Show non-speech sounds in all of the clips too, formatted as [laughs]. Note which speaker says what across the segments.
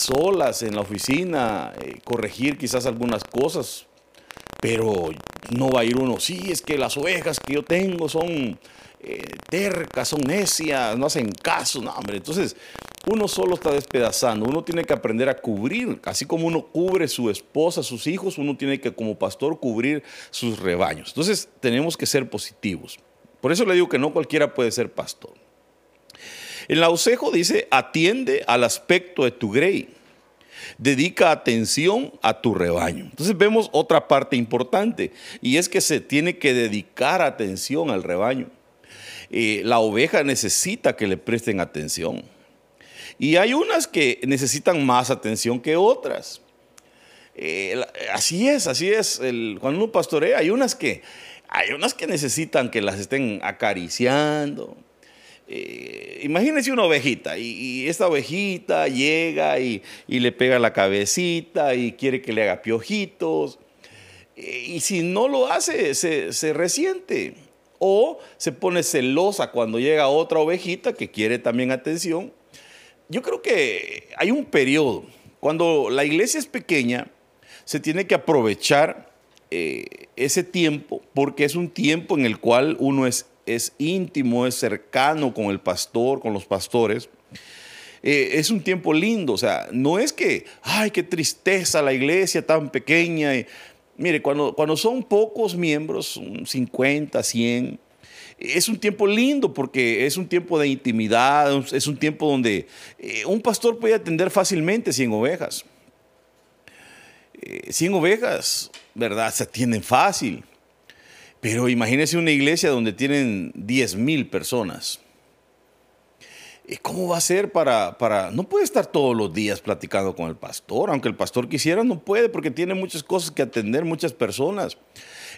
Speaker 1: solas en la oficina, eh, corregir quizás algunas cosas, pero no va a ir uno, sí, es que las ovejas que yo tengo son eh, tercas, son necias, no hacen caso, no, hombre. Entonces, uno solo está despedazando, uno tiene que aprender a cubrir, así como uno cubre su esposa, sus hijos, uno tiene que como pastor cubrir sus rebaños. Entonces, tenemos que ser positivos. Por eso le digo que no cualquiera puede ser pastor. En la Osejo dice, atiende al aspecto de tu grey dedica atención a tu rebaño. Entonces vemos otra parte importante y es que se tiene que dedicar atención al rebaño. Eh, la oveja necesita que le presten atención. Y hay unas que necesitan más atención que otras. Eh, así es, así es. cuando uno pastorea, hay unas que hay unas que necesitan que las estén acariciando, eh, imagínense una ovejita y, esta ovejita llega y, le pega la cabecita y quiere que le haga piojitos. Eh, y si no lo hace, se, resiente. O se pone celosa cuando llega otra ovejita que quiere también atención. Yo creo que hay un periodo. Cuando la iglesia es pequeña, se tiene que aprovechar eh, ese tiempo porque es un tiempo en el cual uno es es íntimo, es cercano con el pastor, con los pastores. Eh, es un tiempo lindo, o sea, no es que, ay, qué tristeza la iglesia tan pequeña. mire, cuando, cuando son pocos miembros, 50, 100, es un tiempo lindo porque es un tiempo de intimidad, es un tiempo donde eh, un pastor puede atender fácilmente 100 ovejas. 100 eh, ovejas, ¿verdad? Se atienden fácil. Pero imagínese una iglesia donde tienen 10 mil personas. ¿Cómo va a ser para, para... No puede estar todos los días platicando con el pastor, aunque el pastor quisiera, no puede porque tiene muchas cosas que atender, muchas personas.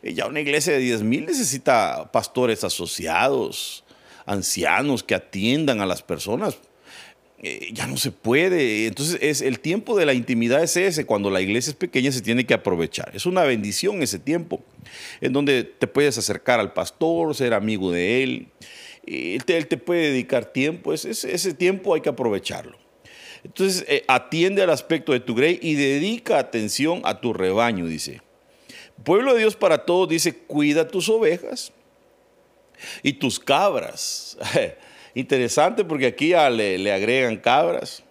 Speaker 1: Ya una iglesia de 10 mil necesita pastores asociados, ancianos que atiendan a las personas. Eh, ya no se puede. Entonces, es, el tiempo de la intimidad es ese. Cuando la iglesia es pequeña, se tiene que aprovechar. Es una bendición ese tiempo, en donde te puedes acercar al pastor, ser amigo de él. Él te, él te puede dedicar tiempo. Ese, ese, tiempo hay que aprovecharlo. Entonces, eh, atiende al aspecto de tu grey y dedica atención a tu rebaño, dice. Pueblo de Dios para todos, dice, cuida tus ovejas y tus cabras. [laughs] Interesante porque aquí le, agregan cabras,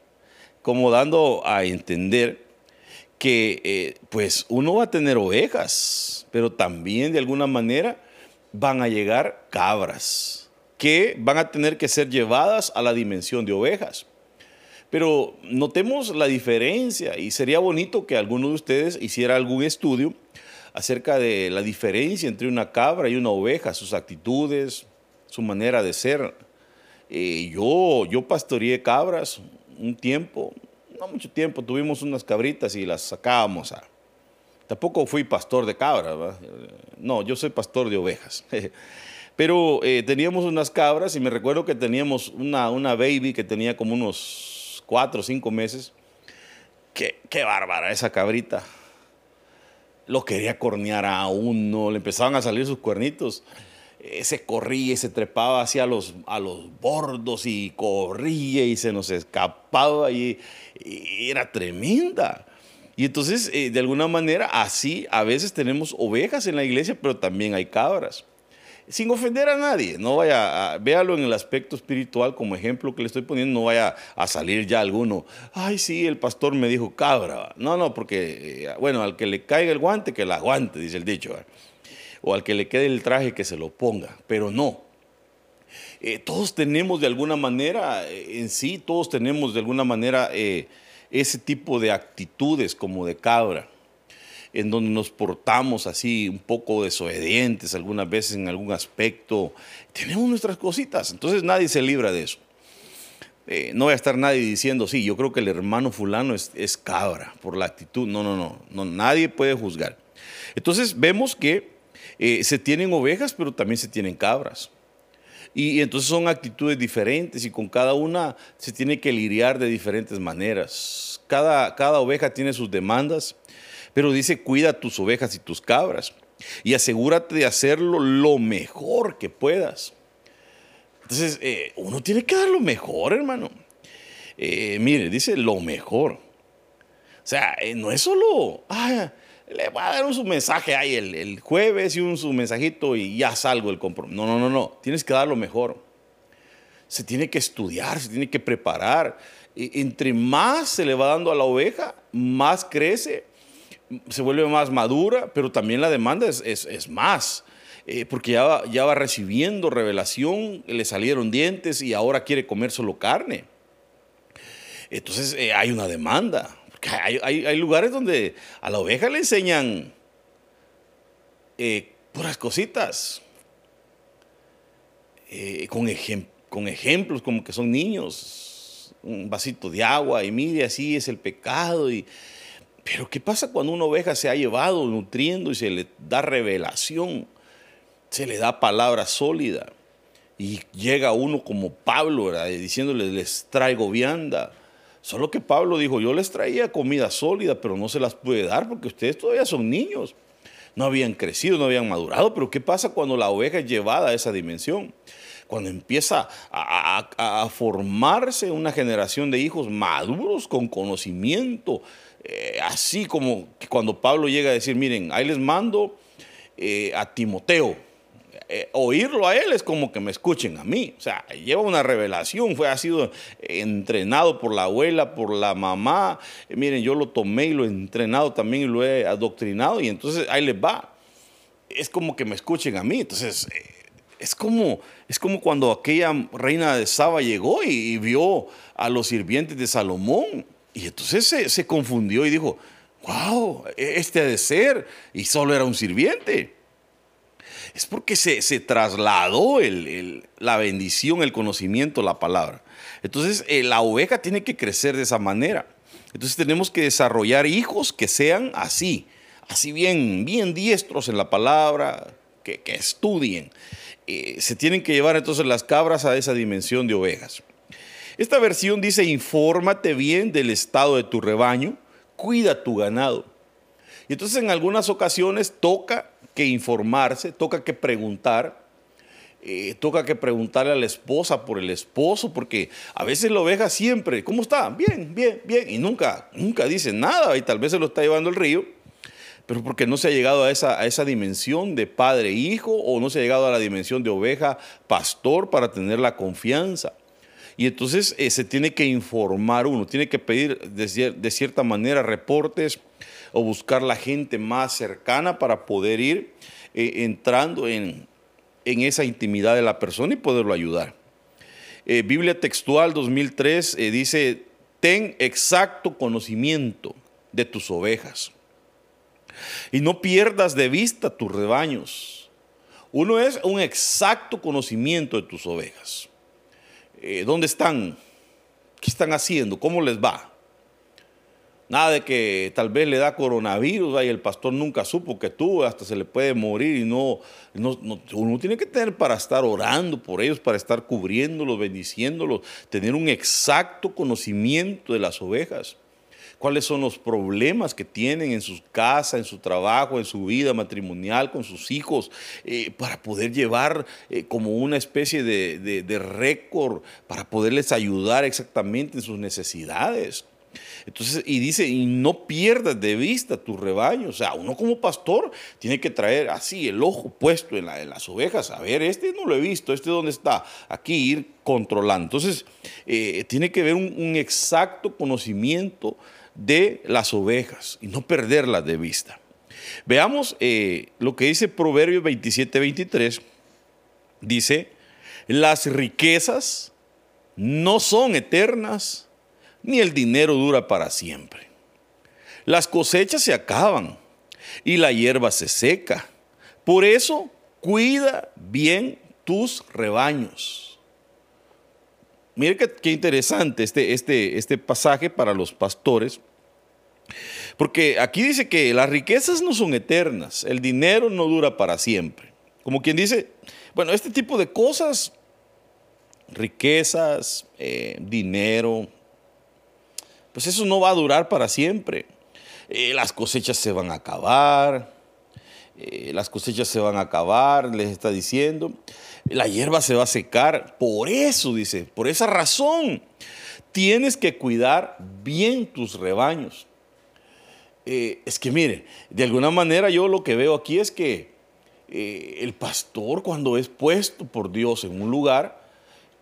Speaker 1: como dando a entender que eh, pues uno va a tener ovejas, pero también de alguna manera van a llegar cabras, que van a tener que ser llevadas a la dimensión de ovejas. Pero notemos la diferencia y sería bonito que alguno de ustedes hiciera algún estudio acerca de la diferencia entre una cabra y una oveja, sus actitudes, su manera de ser, eh, yo, yo pastoreé cabras un tiempo, no mucho tiempo, tuvimos unas cabritas y las sacábamos a... Tampoco fui pastor de cabras, no, yo soy pastor de ovejas. [laughs] Pero eh, teníamos unas cabras y me recuerdo que teníamos una, una baby que tenía como unos cuatro o cinco meses. Qué, qué bárbara esa cabrita. Lo quería cornear a uno, le empezaban a salir sus cuernitos. Se corría y se trepaba hacia los, a los bordos y corría y se nos escapaba y, era tremenda. Y entonces, eh, de alguna manera, así a veces tenemos ovejas en la iglesia, pero también hay cabras. Sin ofender a nadie, no vaya a, véalo en el aspecto espiritual como ejemplo que le estoy poniendo, no vaya a salir ya alguno, ay sí, el pastor me dijo cabra. No, no, porque, eh, bueno, al que le caiga el guante, que la aguante, dice el dicho o al que le quede el traje que se lo ponga, pero no. Eh, todos tenemos de alguna manera, eh, en sí, todos tenemos de alguna manera eh, ese tipo de actitudes como de cabra, en donde nos portamos así un poco desobedientes algunas veces en algún aspecto. Tenemos nuestras cositas, entonces nadie se libra de eso. no va a estar nadie diciendo, sí, yo creo que el hermano fulano es, es cabra por la actitud. No, no, no, no, nadie puede juzgar. Entonces vemos que eh, se tienen ovejas, pero también se tienen cabras. Y, entonces son actitudes diferentes y con cada una se tiene que lidiar de diferentes maneras. Cada, cada oveja tiene sus demandas, pero dice, cuida tus ovejas y tus cabras y asegúrate de hacerlo lo mejor que puedas. Entonces, eh, uno tiene que dar lo mejor, hermano. Eh, mire, dice lo mejor. sea, eh, no es solo, ah, le voy a dar un su mensaje ahí el, jueves y un su mensajito y ya salgo el compromiso. No, no, no, no. Tienes que dar lo mejor. Se tiene que estudiar, se tiene que preparar. entre más se le va dando a la oveja, más crece, se vuelve más madura, pero también la demanda es, más. Eh, porque ya va, ya va recibiendo revelación, le salieron dientes y ahora quiere comer solo carne. Entonces eh, hay una demanda. Hay, lugares donde a la oveja le enseñan eh, puras cositas, eh, con, ejemplos como que son niños, un vasito de agua y mire, así es el pecado. Y, pero ¿qué pasa cuando una oveja se ha llevado nutriendo y se le da revelación? Se le da palabra sólida. Y llega uno como Pablo, diciéndole, les traigo vianda Solo que Pablo dijo, yo les traía comida sólida, pero no se las pude dar porque ustedes todavía son niños. No habían crecido, no habían madurado, pero ¿qué pasa cuando la oveja es llevada a esa dimensión? Cuando empieza a, formarse una generación de hijos maduros con conocimiento, eh, así como cuando Pablo llega a decir, miren, ahí les mando eh, a Timoteo, eh, oírlo a él es como que me escuchen a mí. O sea, lleva una revelación, fue, ha sido entrenado por la abuela, por la mamá. Eh, miren, yo lo tomé y lo he entrenado también y lo he adoctrinado y entonces ahí les va. Es como que me escuchen a mí. Entonces, eh, es como, es como cuando aquella reina de Saba llegó y, vio a los sirvientes de Salomón. Y entonces se, se confundió y dijo, wow, este ha de ser. Y solo era un sirviente es porque se, trasladó la bendición, el conocimiento, la palabra. Entonces, eh, la oveja tiene que crecer de esa manera. Entonces, tenemos que desarrollar hijos que sean así, así bien, bien diestros en la palabra, que, estudien. Eh, se tienen que llevar entonces las cabras a esa dimensión de ovejas. Esta versión dice, infórmate bien del estado de tu rebaño, cuida tu ganado. Y entonces en algunas ocasiones toca que informarse, toca que preguntar, eh, toca que preguntarle a la esposa por el esposo, porque a veces la oveja siempre, ¿cómo está? Bien, bien, bien, y nunca, nunca dice nada, y tal vez se lo está llevando el río, pero porque no se ha llegado a esa, a esa dimensión de padre-hijo o no se ha llegado a la dimensión de oveja-pastor para tener la confianza. Y entonces eh, se tiene que informar uno, tiene que pedir de cierta manera reportes o buscar la gente más cercana para poder ir eh, entrando en, esa intimidad de la persona y poderlo ayudar. Eh, Biblia textual 2003 eh, dice, ten exacto conocimiento de tus ovejas y no pierdas de vista tus rebaños. Uno es un exacto conocimiento de tus ovejas. ¿Dónde están? ¿Qué están haciendo? ¿Cómo les va? Nada de que tal vez le da coronavirus y el pastor nunca supo que tuvo, hasta se le puede morir y no, no, uno tiene que tener para estar orando por ellos, para estar cubriéndolos, bendiciéndolos, tener un exacto conocimiento de las ovejas. Cuáles son los problemas que tienen en su casa, en su trabajo, en su vida matrimonial, con sus hijos, eh, para poder llevar eh, como una especie de, de récord, para poderles ayudar exactamente en sus necesidades. Entonces, y dice, y no pierdas de vista tu rebaño. O sea, uno como pastor tiene que traer así el ojo puesto en, las ovejas. A ver, este no lo he visto, este dónde está. Aquí ir controlando. Entonces, eh, tiene que haber un, exacto conocimiento de las ovejas y no perderlas de vista. Veamos eh, lo que dice Proverbios 27, 23. Dice, las riquezas no son eternas ni el dinero dura para siempre. Las cosechas se acaban y la hierba se seca. Por eso, cuida bien tus rebaños. Mire qué, interesante este, este, este pasaje para los pastores. Porque aquí dice que las riquezas no son eternas, el dinero no dura para siempre. Como quien dice, bueno, este tipo de cosas, riquezas, eh, dinero, pues eso no va a durar para siempre. Eh, las cosechas se van a acabar, eh, las cosechas se van a acabar, les está diciendo. La hierba se va a secar. Por eso, dice, por esa razón, tienes que cuidar bien tus rebaños. eh, es que mire, de alguna manera yo lo que veo aquí es que el pastor cuando es puesto por Dios en un lugar,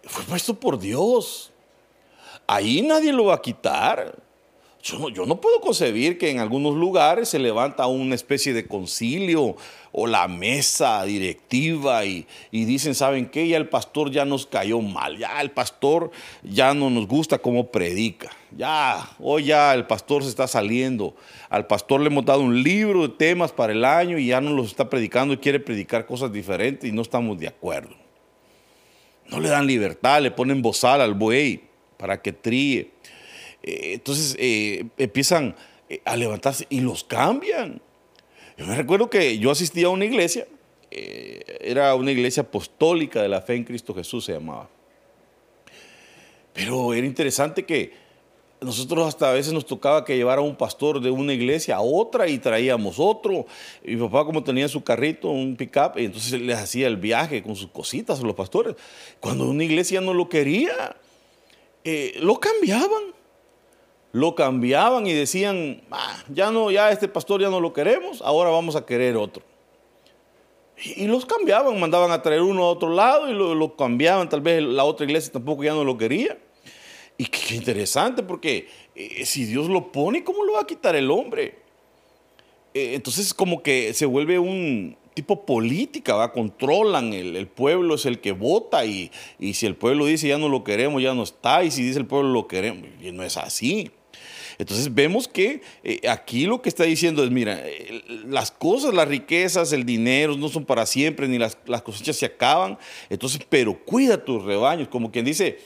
Speaker 1: fue puesto por Dios. Ahí nadie lo va a quitar. Yo no, puedo concebir que en algunos lugares se levanta una especie de concilio o la mesa directiva y, dicen, ¿saben qué? Ya el pastor ya nos cayó mal, ya el pastor ya no nos gusta cómo predica, ya, hoy ya el pastor se está saliendo, al pastor le hemos dado un libro de temas para el año y ya no los está predicando y quiere predicar cosas diferentes y no estamos de acuerdo. No le dan libertad, le ponen bozal al buey para que tríe. Eh, entonces eh, empiezan eh, a levantarse y los cambian. Yo me recuerdo que yo asistía a una iglesia, era una iglesia apostólica de la fe en Cristo Jesús se llamaba. Pero era interesante que nosotros hasta a veces nos tocaba que llevara un pastor de una iglesia a otra y traíamos otro. Mi papá como tenía su carrito, un pick-up, entonces les hacía el viaje con sus cositas a los pastores. Cuando una iglesia no lo quería, lo cambiaban lo cambiaban y decían, ah, ya no, ya este pastor ya no lo queremos, ahora vamos a querer otro. Y, los cambiaban, mandaban a traer uno a otro lado y lo, cambiaban, tal vez la otra iglesia tampoco ya no lo quería. Y qué, interesante, porque eh, si Dios lo pone, ¿cómo lo va a quitar el hombre? Eh, entonces como que se vuelve un tipo política, ¿va? controlan, el, pueblo es el que vota y, y si el pueblo dice ya no lo queremos, ya no está, y si dice el pueblo lo queremos, y no es así. Entonces vemos que eh, aquí lo que está diciendo es, mira, las cosas, las riquezas, el dinero no son para siempre, ni las, cosechas se acaban. Entonces, pero cuida tus rebaños, como quien dice,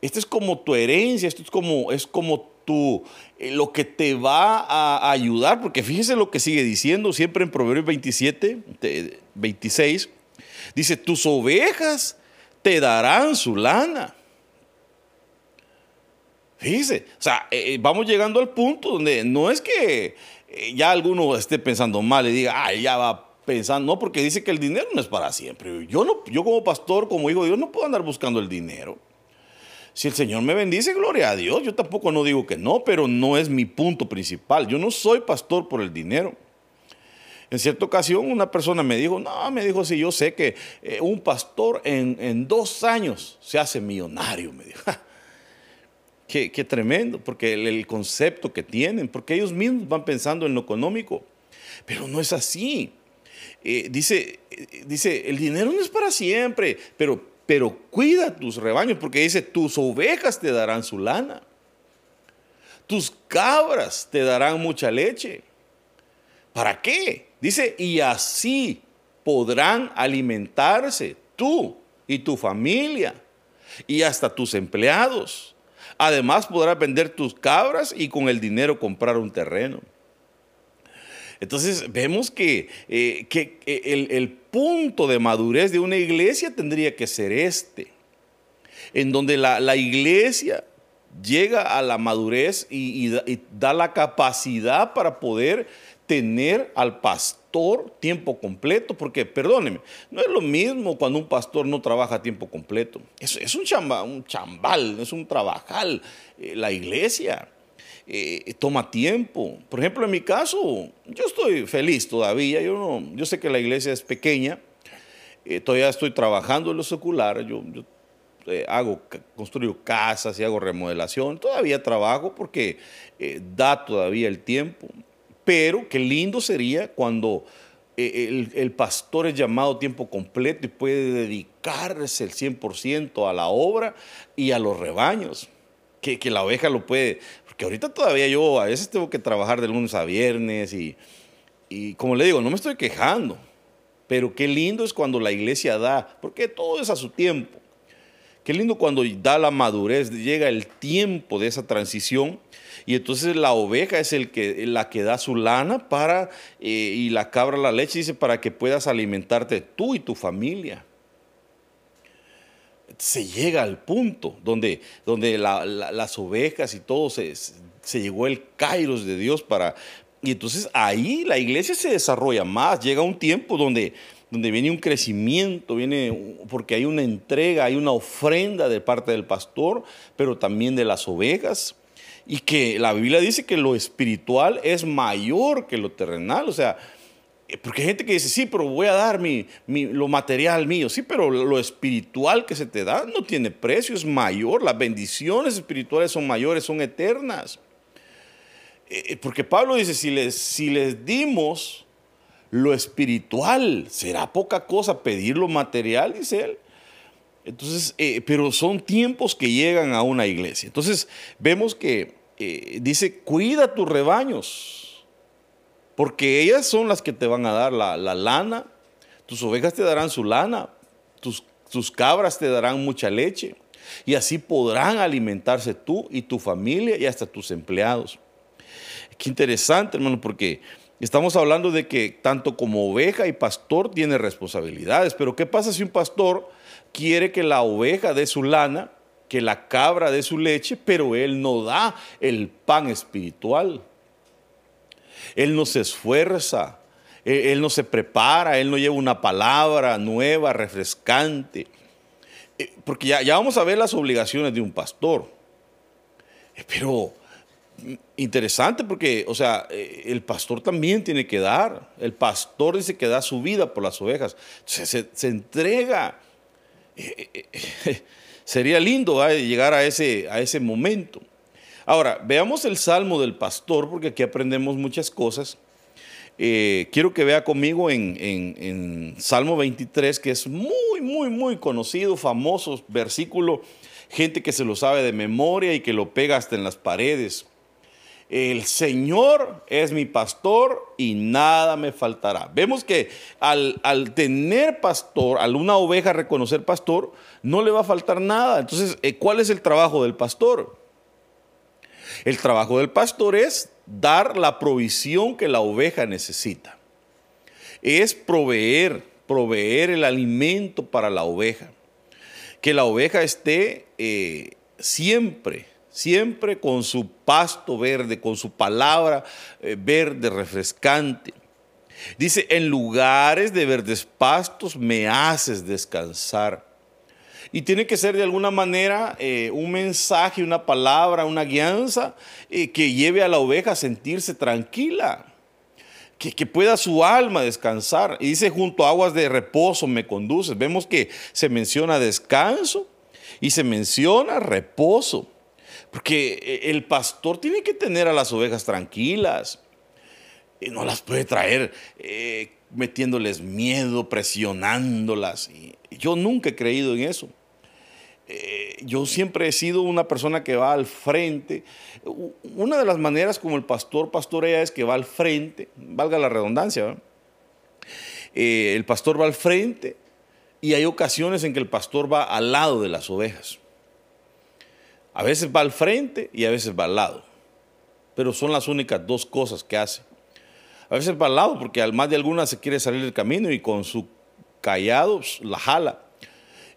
Speaker 1: esto es como tu herencia, esto es como, es como tu, eh, lo que te va a ayudar, porque fíjese lo que sigue diciendo siempre en Proverbios 27, 26, dice, tus ovejas te darán su lana Fíjese, o sea, eh, eh, vamos llegando al punto donde no es que ya alguno esté pensando mal y diga, ay, ya va pensando, no, porque dice que el dinero no es para siempre. Yo, no, yo como pastor, como hijo de Dios, no puedo andar buscando el dinero. Si el Señor me bendice, gloria a Dios. Yo tampoco no digo que no, pero no es mi punto principal. Yo no soy pastor por el dinero. En cierta ocasión una persona me dijo, no, me dijo, si yo sé que un pastor en, en, dos años se hace millonario, me dijo. [laughs] Qué, tremendo, porque el, concepto que tienen, porque ellos mismos van pensando en lo económico, pero no es así. Eh, dice, eh, dice, el dinero no es para siempre, pero, pero cuida tus rebaños, porque dice, tus ovejas te darán su lana, tus cabras te darán mucha leche. ¿Para qué? Dice, y así podrán alimentarse tú y tu familia y hasta tus empleados. Además podrás vender tus cabras y con el dinero comprar un terreno. Entonces vemos que, eh, eh, el, punto de madurez de una iglesia tendría que ser este, en donde la, iglesia llega a la madurez y, da la capacidad para poder tener al pastor tiempo completo, porque perdóneme, no es lo mismo cuando un pastor no trabaja tiempo completo. Es, es un, chamba, un chambal, es un trabajal. Eh, la iglesia eh, toma tiempo. Por ejemplo, en mi caso, yo estoy feliz todavía. Yo, no, yo sé que la iglesia es pequeña. Eh, todavía estoy trabajando en lo secular. Yo, yo hago, construyo casas y hago remodelación. Todavía trabajo porque da todavía el tiempo. Pero qué lindo sería cuando eh, el, pastor es llamado tiempo completo y puede dedicarse el 100% a la obra y a los rebaños. Que, la oveja lo puede, porque ahorita todavía yo a veces tengo que trabajar de lunes a viernes y, y como le digo, no me estoy quejando, pero qué lindo es cuando la iglesia da, porque todo es a su tiempo. Qué lindo cuando da la madurez, llega el tiempo de esa transición y entonces la oveja es el que, la que da su lana para, eh, y la cabra la leche, dice, para que puedas alimentarte tú y tu familia. Se llega al punto donde, donde las ovejas y todo se, llegó el kairos de Dios para... Y entonces ahí la iglesia se desarrolla más, llega un tiempo donde donde viene un crecimiento, viene porque hay una entrega, hay una ofrenda de parte del pastor, pero también de las ovejas. y que la Biblia dice que lo espiritual es mayor que lo terrenal. O sea, porque hay gente que dice, sí, pero voy a dar mi, lo material mío. Sí, pero lo espiritual que se te da no tiene precio, es mayor. Las bendiciones espirituales son mayores, son eternas. Eh, eh, porque Pablo dice, si les, si les dimos lo espiritual, será poca cosa pedir lo material, dice él. Entonces, pero son tiempos que llegan a una iglesia. Entonces, vemos que dice, cuida tus rebaños porque ellas son las que te van a dar la, lana, tus ovejas te darán su lana, tus, tus cabras te darán mucha leche, y así podrán alimentarse tú y tu familia y hasta tus empleados. Qué interesante, hermano, porque estamos hablando de que tanto como oveja y pastor tiene responsabilidades, pero ¿qué pasa si un pastor quiere que la oveja dé su lana, que la cabra dé su leche, pero él no da el pan espiritual? Él no se esfuerza, él, no se prepara, Él no lleva una palabra nueva, refrescante. Eh, porque ya, vamos a ver las obligaciones de un pastor. Eh, pero mm, interesante porque, o sea, eh, el pastor también tiene que dar. El pastor dice que da su vida por las ovejas. Se, se, entrega. [laughs] sería lindo llegar a ese momento. Ahora, veamos el salmo del pastor, porque aquí aprendemos muchas cosas. Eh, quiero que vea conmigo en, Salmo 23, que es muy, muy, muy conocido, famoso versículo, gente que se lo sabe de memoria y que lo pega hasta en las paredes. El Señor es mi pastor y nada me faltará. Vemos que al, tener pastor, al una oveja reconocer pastor, no le va a faltar nada. Entonces, eh, ¿cuál es el trabajo del pastor? El trabajo del pastor es dar la provisión que la oveja necesita. Es proveer, proveer el alimento para la oveja. Que la oveja esté eh, siempre, siempre con su pasto verde, con su palabra eh, verde, refrescante. Dice, en lugares de verdes pastos me haces descansar y tiene que ser de alguna manera eh, un mensaje, una palabra, una guianza eh, que lleve a la oveja a sentirse tranquila, que, que, pueda su alma descansar. Y dice, junto a aguas de reposo me conduces. Vemos que se menciona descanso y se menciona reposo, porque eh, el pastor tiene que tener a las ovejas tranquilas. No las puede traer metiéndoles miedo, presionándolas. Yo nunca he creído en eso. Eh, yo siempre he sido una persona que va al frente. Una de las maneras como el pastor pastorea es que va al frente, valga la redundancia. Eh, el pastor va al frente y hay ocasiones en que el pastor va al lado de las ovejas. A veces va al frente y a veces va al lado. Pero son las únicas dos cosas que hace. A veces va al lado porque al más de alguna se quiere salir del camino y con su callado pues, la jala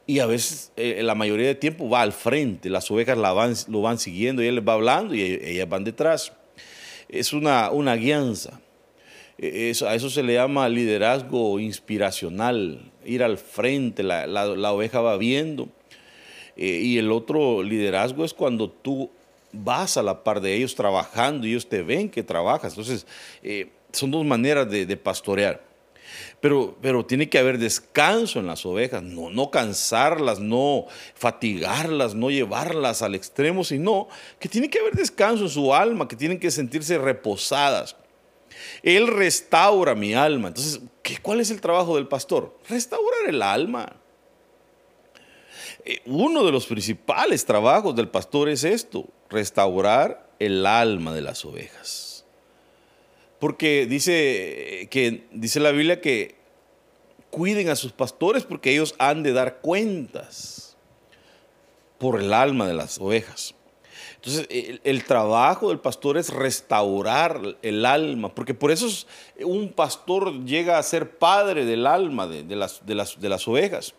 Speaker 1: y a veces, eh, la mayoría del tiempo, va al frente. Las ovejas lo van siguiendo y él les va hablando y e, ellas van detrás. Es una, una guianza. E, eso, a eso se le llama liderazgo inspiracional, ir al frente, la, la, oveja va viendo. Eh, y el otro liderazgo es cuando tú vas a la par de ellos trabajando y ellos te ven que trabajas. Entonces, eh, son dos maneras de, pastorear. Pero, pero tiene que haber descanso en las ovejas, no, no cansarlas, no fatigarlas, no llevarlas al extremo, sino que tiene que haber descanso en su alma, que tienen que sentirse reposadas. Él restaura mi alma. Entonces, ¿qué, ¿cuál es el trabajo del pastor? Restaurar el alma. Eh, uno de los principales trabajos del pastor es esto, restaurar el alma de las ovejas. Porque dice, que, dice la Biblia que cuiden a sus pastores porque ellos han de dar cuentas por el alma de las ovejas. Entonces, el, trabajo del pastor es restaurar el alma, porque por eso un pastor llega a ser padre del alma de, las, de, las, de las, ovejas.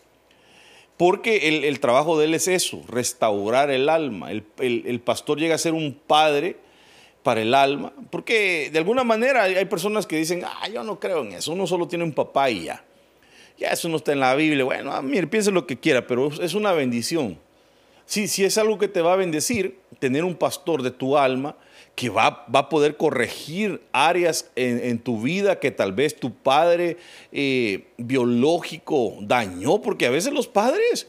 Speaker 1: Porque el, el, trabajo de él es eso, restaurar el alma. El, pastor llega a ser un padre para el alma, porque de alguna manera hay personas que dicen, ah, yo no creo en eso, uno solo tiene un papá y ya. Ya eso no está en la Biblia. Bueno, ah, mire, piense lo que quiera, pero es una bendición. si, si es algo que te va a bendecir, tener un pastor de tu alma que va, va a poder corregir áreas en, tu vida que tal vez tu padre eh, biológico dañó, porque a veces los padres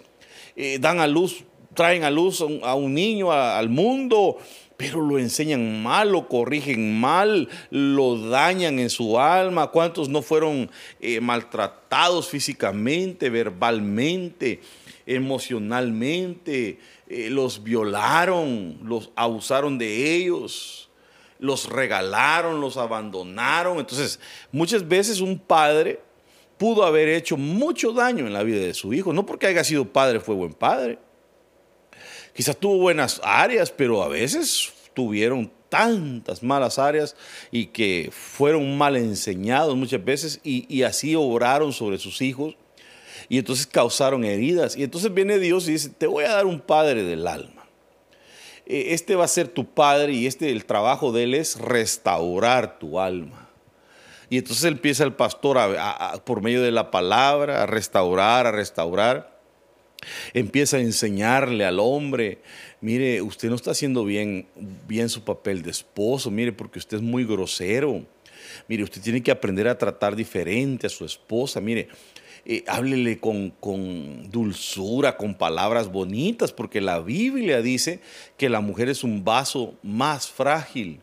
Speaker 1: eh, dan a luz, traen a luz a un, niño al mundo, pero lo enseñan mal, lo corrigen mal, lo dañan en su alma. ¿Cuántos no fueron eh, maltratados físicamente, verbalmente, emocionalmente? Eh, los violaron, los abusaron de ellos, los regalaron, los abandonaron. Entonces, muchas veces un padre pudo haber hecho mucho daño en la vida de su hijo, no porque haya sido padre fue buen padre. Quizás tuvo buenas áreas, pero a veces tuvieron tantas malas áreas y que fueron mal enseñados muchas veces y, así obraron sobre sus hijos y entonces causaron heridas. Y entonces viene Dios y dice, te voy a dar un padre del alma. E, este va a ser tu padre y este el trabajo de él es restaurar tu alma. Y entonces empieza el pastor por medio de la palabra a restaurar, a restaurar. Empieza a enseñarle al hombre, mire, usted no está haciendo bien, bien su papel de esposo, mire, porque usted es muy grosero. Mire, usted tiene que aprender a tratar diferente a su esposa. Mire, eh, háblele con, con, dulzura, con palabras bonitas, porque la Biblia dice que la mujer es un vaso más frágil.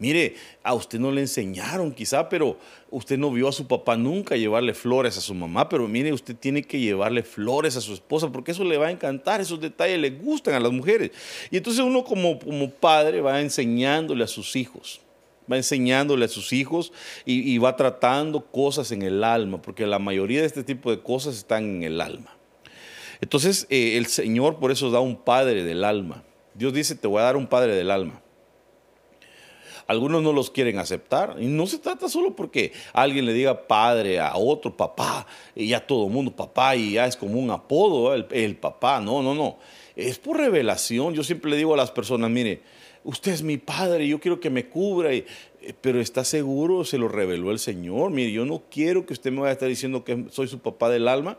Speaker 1: Mire, a usted no le enseñaron quizá, pero usted no vio a su papá nunca llevarle flores a su mamá, pero mire, usted tiene que llevarle flores a su esposa porque eso le va a encantar, esos detalles le gustan a las mujeres. Y entonces uno como, como padre va enseñándole a sus hijos va enseñándole a sus hijos y, va tratando cosas en el alma, porque la mayoría de este tipo de cosas están en el alma. Entonces eh, el Señor por eso da un padre del alma. Dios dice, te voy a dar un padre del alma. Algunos no los quieren aceptar. Y no se trata solo porque alguien le diga padre a otro, papá, y ya todo el mundo papá, y ya es como un apodo, el, papá. No, no, no. Es por revelación. Yo siempre le digo a las personas, mire, usted es mi padre, yo quiero que me cubra, eh, pero está seguro, se lo reveló el Señor. Mire, yo no quiero que usted me vaya a estar diciendo que soy su papá del alma.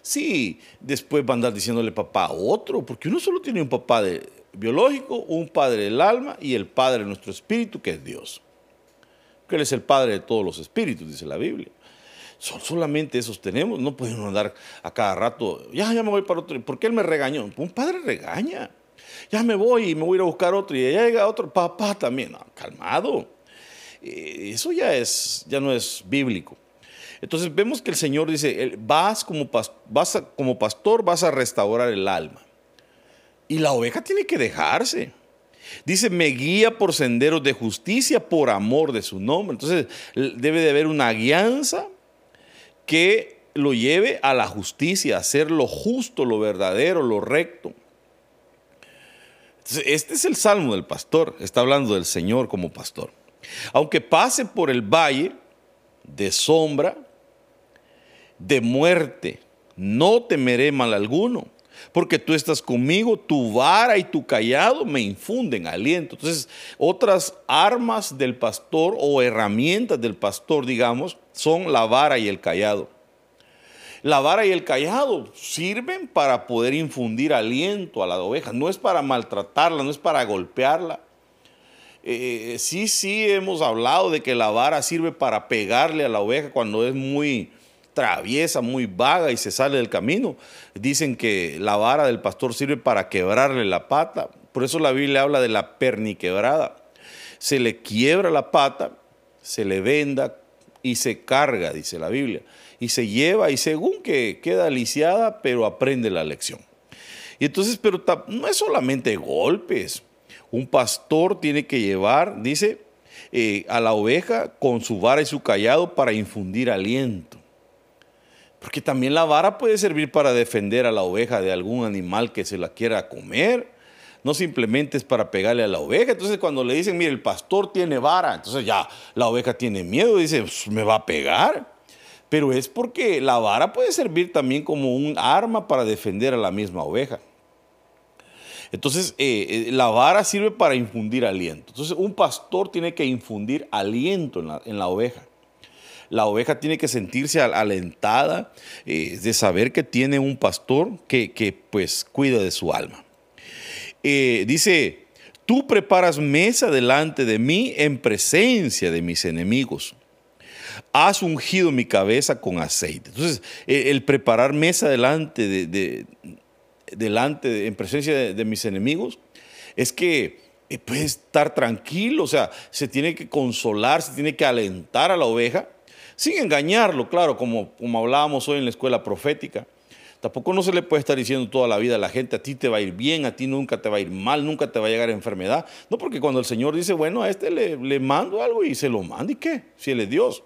Speaker 1: Sí, después va a andar diciéndole papá a otro, porque uno solo tiene un papá biológico, un padre del alma y el padre de nuestro espíritu, que es Dios. Que Él es el padre de todos los espíritus, dice la Biblia. Son solamente esos tenemos, no podemos andar a cada rato, ya, ya me voy para otro. ¿Por qué Él me regañó? Un padre regaña ya me voy y me voy a ir a buscar otro y ya llega otro, papá también, calmado. Eh, eso ya, es, ya no es bíblico. Entonces vemos que el Señor dice, vas como, vas como pastor, vas a restaurar el alma. Y la oveja tiene que dejarse. Dice, me guía por senderos de justicia por amor de su nombre. Entonces debe de haber una guianza que lo lleve a la justicia, a hacer lo justo, lo verdadero, lo recto. Este es el salmo del pastor, está hablando del Señor como pastor. Aunque pase por el valle de sombra, de muerte, no temeré mal alguno, porque tú estás conmigo, tu vara y tu callado me infunden aliento. Entonces, otras armas del pastor o herramientas del pastor, digamos, son la vara y el callado. La vara y el callado sirven para poder infundir aliento a la oveja, no es para maltratarla, no es para golpearla. Eh, sí, sí hemos hablado de que la vara sirve para pegarle a la oveja cuando es muy traviesa, muy vaga y se sale del camino. Dicen que la vara del pastor sirve para quebrarle la pata. Por eso la Biblia habla de la perniquebrada. Se le quiebra la pata, se le venda y se carga, dice la Biblia y se lleva y según que queda lisiada, pero aprende la lección. Y entonces, pero no es solamente golpes. Un pastor tiene que llevar, dice, eh, a la oveja con su vara y su callado para infundir aliento. Porque también la vara puede servir para defender a la oveja de algún animal que se la quiera comer. No simplemente es para pegarle a la oveja. Entonces cuando le dicen, mire, el pastor tiene vara, entonces ya la oveja tiene miedo, dice, pues, me va a pegar pero es porque la vara puede servir también como un arma para defender a la misma oveja. Entonces, eh, eh, la vara sirve para infundir aliento. Entonces, un pastor tiene que infundir aliento en la, oveja. La oveja tiene que sentirse alentada eh, de saber que tiene un pastor que, que, pues cuida de su alma. eh, dice, tú preparas mesa delante de mí en presencia de mis enemigos. Has ungido mi cabeza con aceite. Entonces, eh, el preparar mesa delante de, delante en presencia de, mis enemigos es que eh, puede estar tranquilo, o sea, se tiene que consolar, se tiene que alentar a la oveja, sin engañarlo, claro, como, como hablábamos hoy en la escuela profética. Tampoco no se le puede estar diciendo toda la vida a la gente, a ti te va a ir bien, a ti nunca te va a ir mal, nunca te va a llegar enfermedad. No, porque cuando el Señor dice, bueno, a este le, le mando algo y se lo manda, ¿y qué? Si Él es Dios.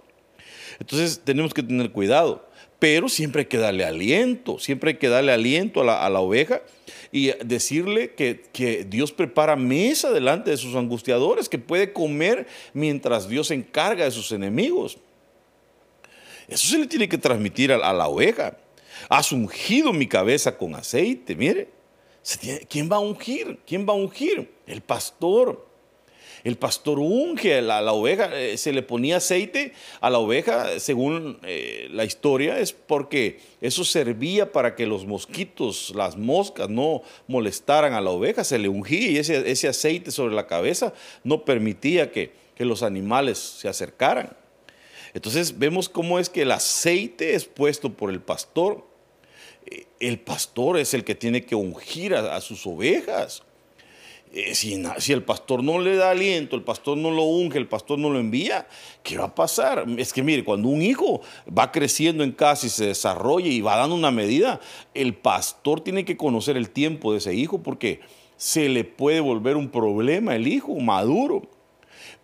Speaker 1: Entonces tenemos que tener cuidado, pero siempre hay que darle aliento, siempre hay que darle aliento a la, oveja y decirle que, que, Dios prepara mesa delante de sus angustiadores, que puede comer mientras Dios se encarga de sus enemigos. Eso se le tiene que transmitir a la oveja. Has ungido mi cabeza con aceite. Mire, ¿quién va a ungir? ¿Quién va a ungir? El pastor. El pastor unge a la, oveja, eh, se le ponía aceite a la oveja, según eh, la historia, es porque eso servía para que los mosquitos, las moscas, no molestaran a la oveja, se le ungía y ese, aceite sobre la cabeza no permitía que, que los animales se acercaran. Entonces vemos cómo es que el aceite es puesto por el pastor. El pastor es el que tiene que ungir a, sus ovejas. Eh, si, si, el pastor no le da aliento, el pastor no lo unge, el pastor no lo envía, ¿qué va a pasar? Es que mire, cuando un hijo va creciendo en casa y se desarrolla y va dando una medida, el pastor tiene que conocer el tiempo de ese hijo porque se le puede volver un problema el hijo maduro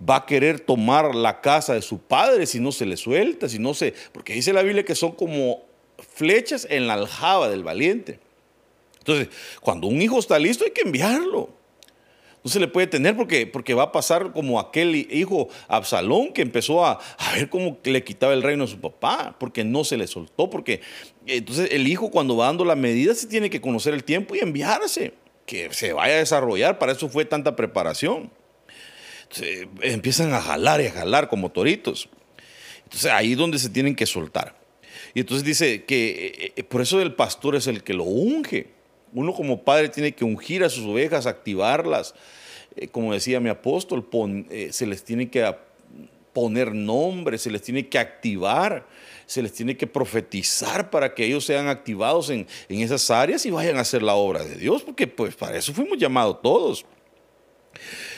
Speaker 1: va a querer tomar la casa de su padre si no se le suelta, si no se... Porque dice la Biblia que son como flechas en la aljaba del valiente. Entonces, cuando un hijo está listo hay que enviarlo. No se le puede tener porque, porque va a pasar como aquel hijo Absalón que empezó a, a, ver cómo le quitaba el reino a su papá, porque no se le soltó, porque entonces el hijo cuando va dando la medida se tiene que conocer el tiempo y enviarse, que se vaya a desarrollar, para eso fue tanta preparación empiezan a jalar y a jalar como toritos. Entonces ahí es donde se tienen que soltar. Y entonces dice que eh, eh, por eso el pastor es el que lo unge. Uno como padre tiene que ungir a sus ovejas, activarlas. Eh, como decía mi apóstol, se les tiene que poner nombre, se les tiene que activar, se les tiene que profetizar para que ellos sean activados en, en esas áreas y vayan a hacer la obra de Dios, porque pues para eso fuimos llamados todos.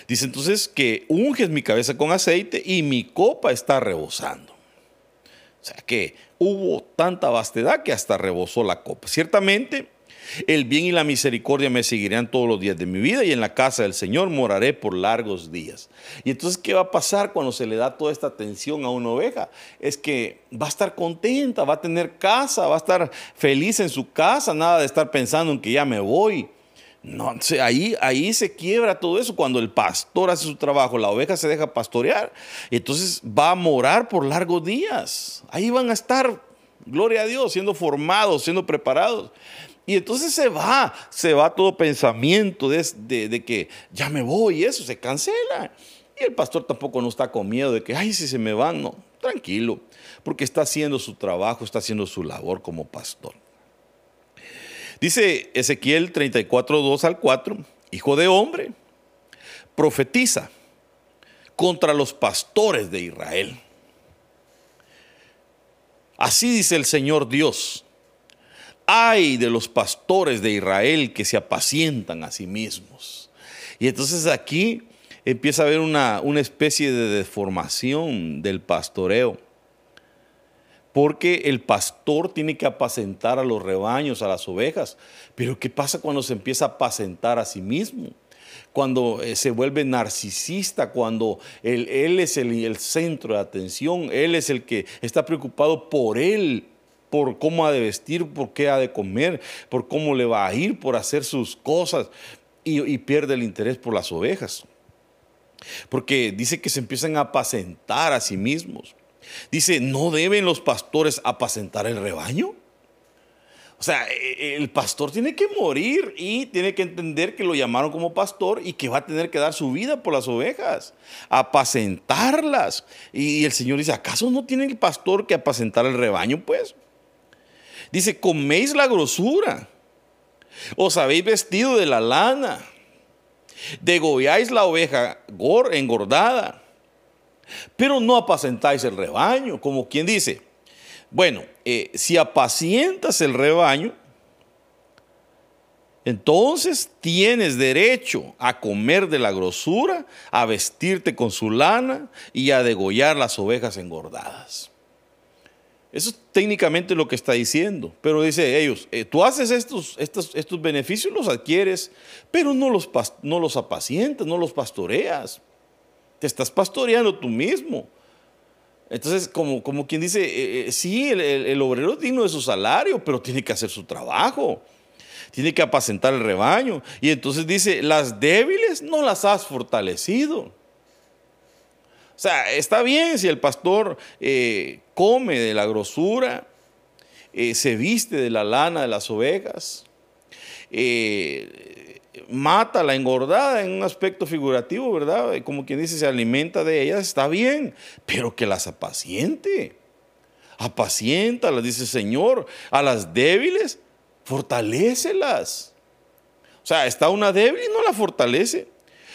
Speaker 1: Dice entonces que unges mi cabeza con aceite y mi copa está rebosando. O sea que hubo tanta vastedad que hasta rebosó la copa. Ciertamente, el bien y la misericordia me seguirán todos los días de mi vida y en la casa del Señor moraré por largos días. Y entonces, ¿qué va a pasar cuando se le da toda esta atención a una oveja? Es que va a estar contenta, va a tener casa, va a estar feliz en su casa, nada de estar pensando en que ya me voy, no, ahí, ahí se quiebra todo eso. Cuando el pastor hace su trabajo, la oveja se deja pastorear, entonces va a morar por largos días. Ahí van a estar, gloria a Dios, siendo formados, siendo preparados. Y entonces se va, se va todo pensamiento de, de, que ya me voy y eso se cancela. Y el pastor tampoco no está con miedo de que, ay, si se me van, no, tranquilo, porque está haciendo su trabajo, está haciendo su labor como pastor. Dice Ezequiel 34, 2 al 4, hijo de hombre, profetiza contra los pastores de Israel. Así dice el Señor Dios. Ay de los pastores de Israel que se apacientan a sí mismos. Y entonces aquí empieza a haber una, una especie de deformación del pastoreo porque el pastor tiene que apacentar a los rebaños, a las ovejas. Pero ¿qué pasa cuando se empieza a apacentar a sí mismo? Cuando eh, se vuelve narcisista, cuando él, es el, centro de atención, él es el que está preocupado por él, por cómo ha de vestir, por qué ha de comer, por cómo le va a ir, por hacer sus cosas y pierde el interés por las ovejas. Porque dice que se empiezan a apacentar a sí mismos. Dice, ¿no deben los pastores apacentar el rebaño? O sea, e, e, el pastor tiene que morir y tiene que entender que lo llamaron como pastor y que va a tener que dar su vida por las ovejas, apacentarlas. Y el Señor dice, ¿acaso no tiene el pastor que apacentar el rebaño? Pues dice, coméis la grosura, os habéis vestido de la lana. Degolláis la oveja engordada, pero no apacentáis el rebaño, como quien dice, bueno, eh, si apacientas el rebaño, entonces tienes derecho a comer de la grosura, a vestirte con su lana y a degollar las ovejas engordadas. Eso es técnicamente lo que está diciendo. Pero dice ellos, eh, tú haces estos, estos, estos, beneficios, los adquieres, pero no los, no los apacientas, no los pastoreas. Estás pastoreando tú mismo. Entonces, como, como quien dice, eh, eh, sí, el, el obrero es digno de su salario, pero tiene que hacer su trabajo. Tiene que apacentar el rebaño. Y entonces dice, las débiles no las has fortalecido. O sea, está bien si el pastor eh, come de la grosura, se viste de la lana de las ovejas, mata la engordada en un aspecto figurativo, ¿verdad? Como quien dice, se alimenta de ellas, está bien, pero que las apaciente. Apacienta, las dice Señor, a las débiles, fortalécelas. O sea, está una débil y no la fortalece.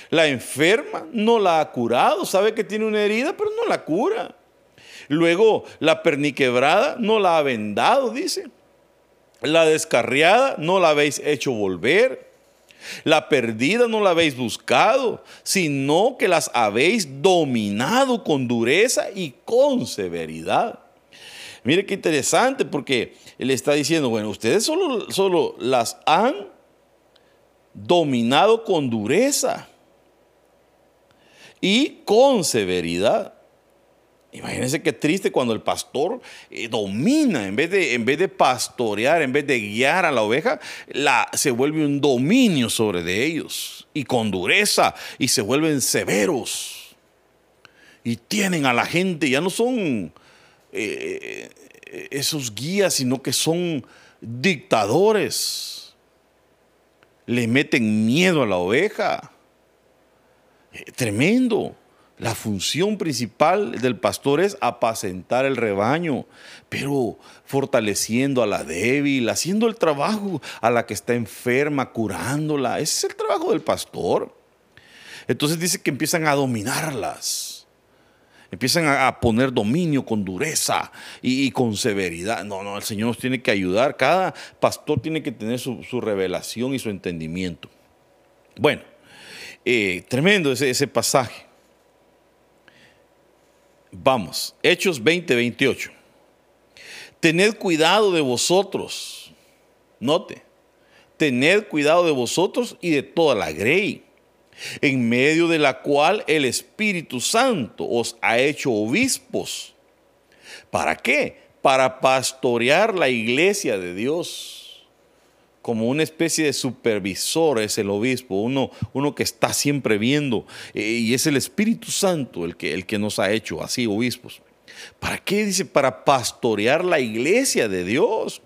Speaker 1: La enferma no la ha curado, sabe que tiene una herida, pero no la cura. Luego, la perniquebrada no la ha vendado, dice. La descarriada no la habéis hecho volver. La perdida no la habéis buscado, sino que las habéis dominado con dureza y con severidad. Mire qué interesante porque él está diciendo, bueno, ustedes solo, solo las han dominado con dureza y con severidad. Imagínense qué triste cuando el pastor eh, domina, en vez, de, en vez de pastorear, en vez de guiar a la oveja, la, se vuelve un dominio sobre de ellos y con dureza y se vuelven severos. Y tienen a la gente, ya no son eh, esos guías, sino que son dictadores. Le meten miedo a la oveja. Eh, tremendo. La función principal del pastor es apacentar el rebaño, pero fortaleciendo a la débil, haciendo el trabajo a la que está enferma, curándola. Ese es el trabajo del pastor. Entonces dice que empiezan a dominarlas. Empiezan a, poner dominio con dureza y, con severidad. No, no, el Señor nos tiene que ayudar. Cada pastor tiene que tener su, revelación y su entendimiento. Bueno, eh, tremendo ese pasaje. Vamos, Hechos 20, 28. Tened cuidado de vosotros. Note, tened cuidado de vosotros y de toda la grey, en medio de la cual el Espíritu Santo os ha hecho obispos. ¿Para qué? Para pastorear la iglesia de Dios como una especie de supervisor es el obispo, uno, uno que está siempre viendo, eh, y es el Espíritu Santo el que, el que nos ha hecho así obispos. ¿Para qué? Dice, para pastorear la iglesia de Dios,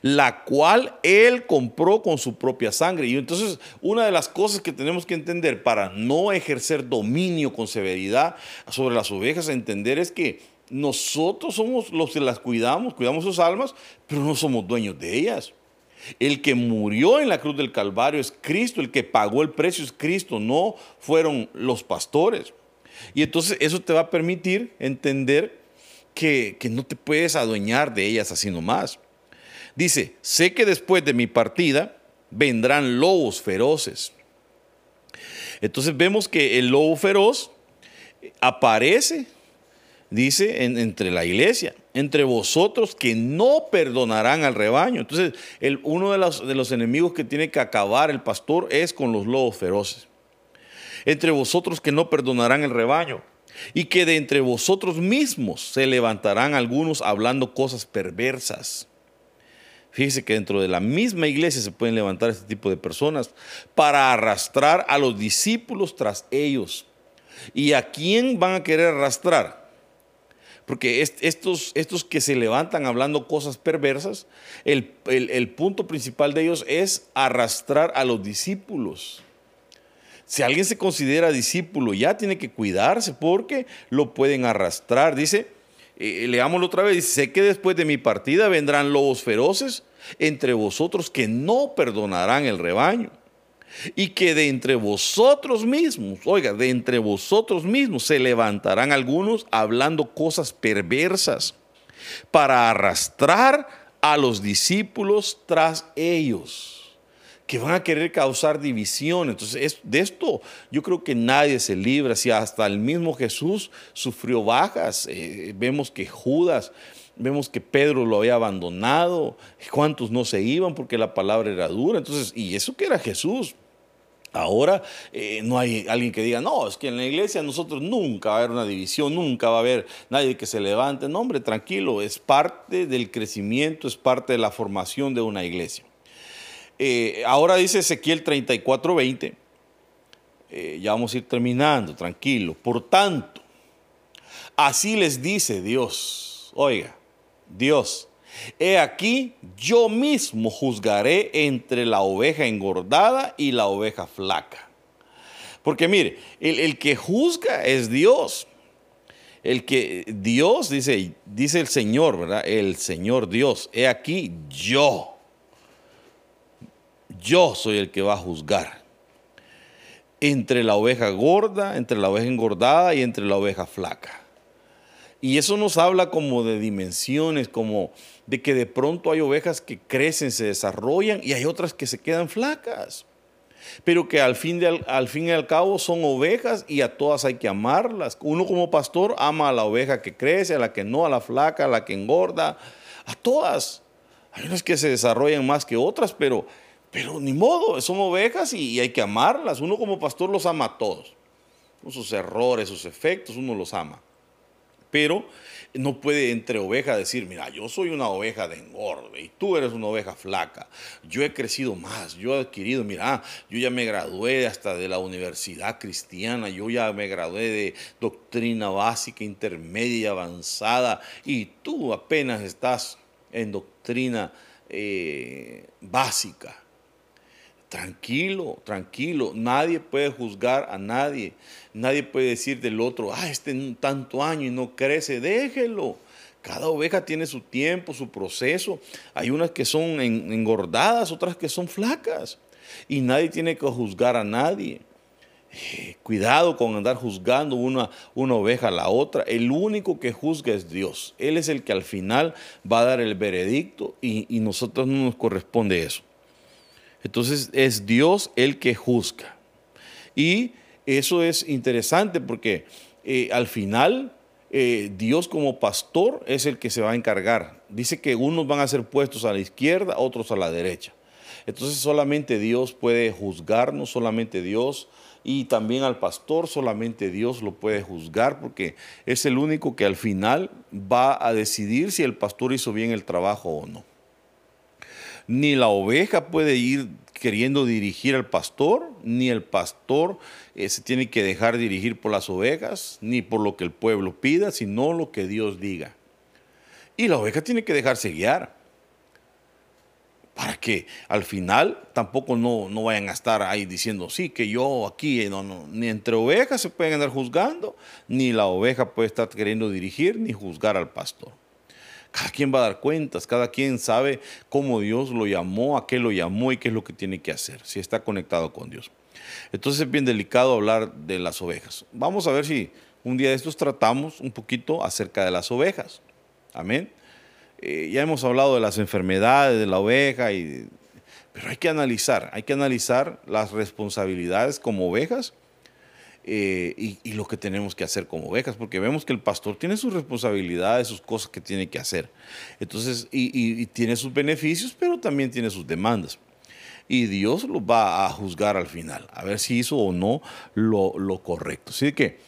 Speaker 1: la cual Él compró con su propia sangre. Y entonces, una de las cosas que tenemos que entender para no ejercer dominio con severidad sobre las ovejas, entender es que nosotros somos los que las cuidamos, cuidamos sus almas, pero no somos dueños de ellas. El que murió en la cruz del Calvario es Cristo, el que pagó el precio es Cristo, no fueron los pastores. Y entonces eso te va a permitir entender que, no te puedes adueñar de ellas así nomás. Dice, sé que después de mi partida vendrán lobos feroces. Entonces vemos que el lobo feroz aparece dice, entre la iglesia, entre vosotros que no perdonarán al rebaño. Entonces, el, uno de los, de los enemigos que tiene que acabar el pastor es con los lobos feroces. Entre vosotros que no perdonarán el rebaño. Y que de entre vosotros mismos se levantarán algunos hablando cosas perversas. Fíjese que dentro de la misma iglesia se pueden levantar este tipo de personas para arrastrar a los discípulos tras ellos. ¿Y a quién van a querer arrastrar? Porque estos, estos que se levantan hablando cosas perversas, el, punto principal de ellos es arrastrar a los discípulos. Si alguien se considera discípulo, ya tiene que cuidarse porque lo pueden arrastrar. Dice, eh, leámoslo otra vez, sé que después de mi partida vendrán lobos feroces entre vosotros que no perdonarán el rebaño. Y que de entre vosotros mismos, oiga, de entre vosotros mismos se levantarán algunos hablando cosas perversas para arrastrar a los discípulos tras ellos que van a querer causar división. Entonces, de esto yo creo que nadie se libra. Si hasta el mismo Jesús sufrió bajas, eh, vemos que Judas, vemos que Pedro lo había abandonado, cuántos no se iban porque la palabra era dura. Entonces, y eso que era Jesús. Ahora eh, no hay alguien que diga, no, es que en la iglesia nosotros nunca va a haber una división, nunca va a haber nadie que se levante. No, hombre, tranquilo, es parte del crecimiento, es parte de la formación de una iglesia. Eh, ahora dice Ezequiel 34, 20, eh, ya vamos a ir terminando, tranquilo. Por tanto, así les dice Dios, oiga, Dios, He aquí, yo mismo juzgaré entre la oveja engordada y la oveja flaca. Porque mire, el, que juzga es Dios. El que Dios dice, dice el Señor, ¿verdad? El Señor Dios. He aquí, yo. Yo soy el que va a juzgar. Entre la oveja gorda, entre la oveja engordada y entre la oveja flaca. Y eso nos habla como de dimensiones, como de que de pronto hay ovejas que crecen, se desarrollan y hay otras que se quedan flacas. Pero que al fin, al y al cabo son ovejas y a todas hay que amarlas. Uno como pastor ama a la oveja que crece, a la que no, a la flaca, a la que engorda, a todas. Hay unas que se desarrollan más que otras, pero, pero ni modo, son ovejas y, y hay que amarlas. Uno como pastor los ama a todos. Sus errores, sus efectos, uno los ama pero no puede entre ovejas decir, mira, yo soy una oveja de engorde y tú eres una oveja flaca. Yo he crecido más, yo he adquirido, mira, yo ya me gradué hasta de la universidad cristiana, yo ya me gradué de doctrina básica, intermedia avanzada y tú apenas estás en doctrina eh, básica. Tranquilo, tranquilo. Nadie puede juzgar a nadie. Nadie puede decir del otro, ah, este tanto año y no crece. Déjelo. Cada oveja tiene su tiempo, su proceso. Hay unas que son engordadas, otras que son flacas. Y nadie tiene que juzgar a nadie. Eh, cuidado con andar juzgando una, una oveja a la otra. El único que juzga es Dios. Él es el que al final va a dar el veredicto y, y nosotros no nos corresponde eso. Entonces es Dios el que juzga. Y eso es interesante porque eh, al final eh, Dios como pastor es el que se va a encargar. Dice que unos van a ser puestos a la izquierda, otros a la derecha. Entonces solamente Dios puede juzgarnos, solamente Dios y también al pastor solamente Dios lo puede juzgar porque es el único que al final va a decidir si el pastor hizo bien el trabajo o no ni la oveja puede ir queriendo dirigir al pastor, ni el pastor eh, se tiene que dejar dirigir por las ovejas, ni por lo que el pueblo pida, sino lo que Dios diga. Y la oveja tiene que dejarse guiar para que al final tampoco no, no vayan a estar ahí diciendo, sí, que yo aquí, no, no, ni entre ovejas se pueden andar juzgando, ni la oveja puede estar queriendo dirigir, ni juzgar al pastor. Cada quien va a dar cuentas, cada quien sabe cómo Dios lo llamó, a qué lo llamó y qué es lo que tiene que hacer, si está conectado con Dios. Entonces es bien delicado hablar de las ovejas. Vamos a ver si un día de estos tratamos un poquito acerca de las ovejas. Amén. Eh, ya hemos hablado de las enfermedades de la oveja, y, pero hay que analizar, hay que analizar las responsabilidades como ovejas eh, y, lo que tenemos que hacer como ovejas, porque vemos que el pastor tiene sus responsabilidades, sus cosas que tiene que hacer. Entonces, y, tiene sus beneficios, pero también tiene sus demandas. Y Dios lo va a juzgar al final, a ver si hizo o no lo, correcto. Así que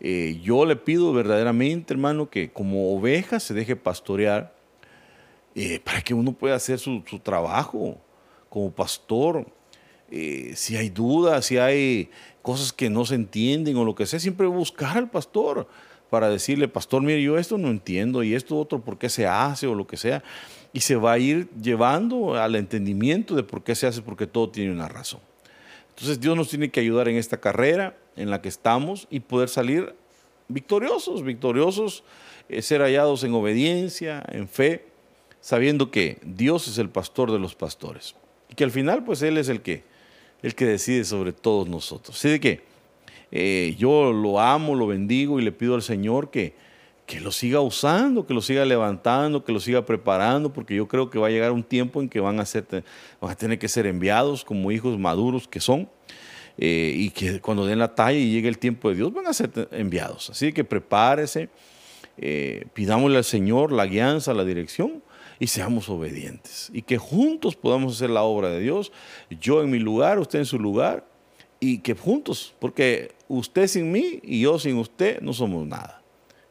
Speaker 1: eh, yo le pido verdaderamente, hermano, que como oveja se deje pastorear eh, para que uno pueda hacer su trabajo como pastor. si hay dudas, si hay cosas que no se entienden o lo que sea, siempre buscar al pastor para decirle, pastor, mire, yo esto no entiendo y esto otro, por qué se hace o lo que sea. Y se va a ir llevando al entendimiento de por qué se hace, porque todo tiene una razón. Entonces Dios nos tiene que ayudar en esta carrera en la que estamos y poder salir victoriosos, victoriosos, eh, ser hallados en obediencia, en fe, sabiendo que Dios es el pastor de los pastores y que al final pues Él es el que el que decide sobre todos nosotros. Así de que eh, yo lo amo, lo bendigo y le pido al Señor que, que lo siga usando, que lo siga levantando, que lo siga preparando, porque yo creo que va a llegar un tiempo en que van a, a tener que ser enviados como hijos maduros que son. Eh, y que cuando den la talla y llegue el tiempo de Dios van a ser enviados. Así que prepárese, eh, pidámosle al Señor la guianza, la dirección y seamos obedientes. Y que juntos podamos hacer la obra de Dios, yo en mi lugar, usted en su lugar, y que juntos, porque usted sin mí y yo sin usted no somos nada.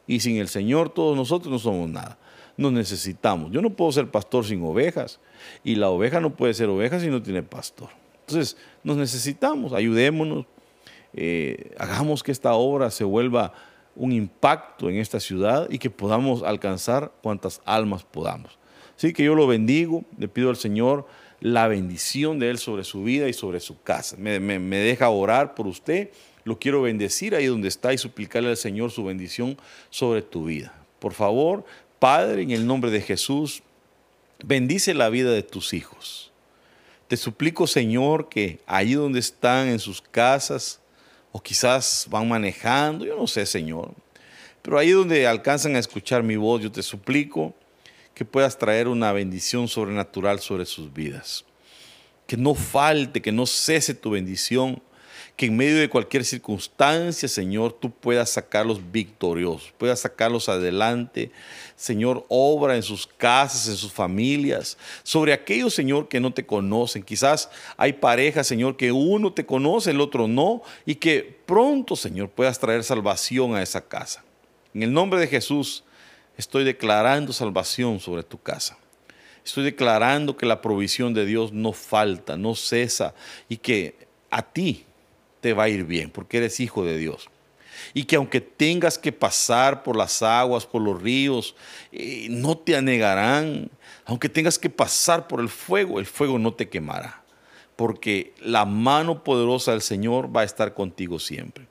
Speaker 1: Y sin el Señor todos nosotros no somos nada. Nos necesitamos. Yo no puedo ser pastor sin ovejas y la oveja no puede ser oveja si no tiene pastor. Entonces nos necesitamos, ayudémonos, eh, hagamos que esta obra se vuelva un impacto en esta ciudad y que podamos alcanzar cuantas almas podamos. Así que yo lo bendigo, le pido al Señor la bendición de Él sobre su vida y sobre su casa. Me, deja orar por usted, lo quiero bendecir ahí donde está y suplicarle al Señor su bendición sobre tu vida. Por favor, Padre, en el nombre de Jesús, bendice la vida de tus hijos. Te suplico, Señor, que ahí donde están en sus casas, o quizás van manejando, yo no sé, Señor, pero ahí donde alcanzan a escuchar mi voz, yo te suplico que puedas traer una bendición sobrenatural sobre sus vidas. Que no falte, que no cese tu bendición, que en medio de cualquier circunstancia, Señor, tú puedas sacarlos victoriosos, puedas sacarlos adelante. Señor, obra en sus casas, en sus familias, sobre aquellos, Señor, que no te conocen. Quizás hay parejas, Señor, que uno te conoce, el otro no, y que pronto, Señor, puedas traer salvación a esa casa. En el nombre de Jesús, estoy declarando salvación sobre tu casa. Estoy declarando que la provisión de Dios no falta, no cesa y que a ti te va a ir bien porque eres hijo de Dios. Y que aunque tengas que pasar por las aguas, por los ríos, eh, no te anegarán. Aunque tengas que pasar por el fuego, el fuego no te quemará. Porque la mano poderosa del Señor va a estar contigo siempre.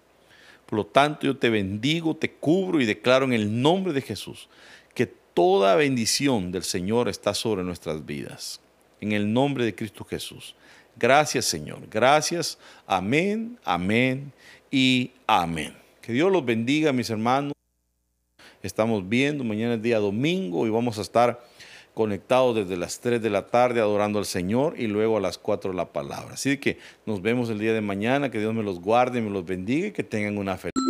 Speaker 1: Por lo tanto, yo te bendigo, te cubro y declaro en el nombre de Jesús que toda bendición del Señor está sobre nuestras vidas. En el nombre de Cristo Jesús. Gracias, Señor. Gracias. Amén, amén y amén. Que Dios los bendiga, mis hermanos. Estamos viendo, mañana es día domingo y vamos a estar conectados desde las 3 de la tarde adorando al Señor y luego a las 4 la palabra. Así que nos vemos el día de mañana, que Dios me los guarde, me los bendiga y que tengan una feliz.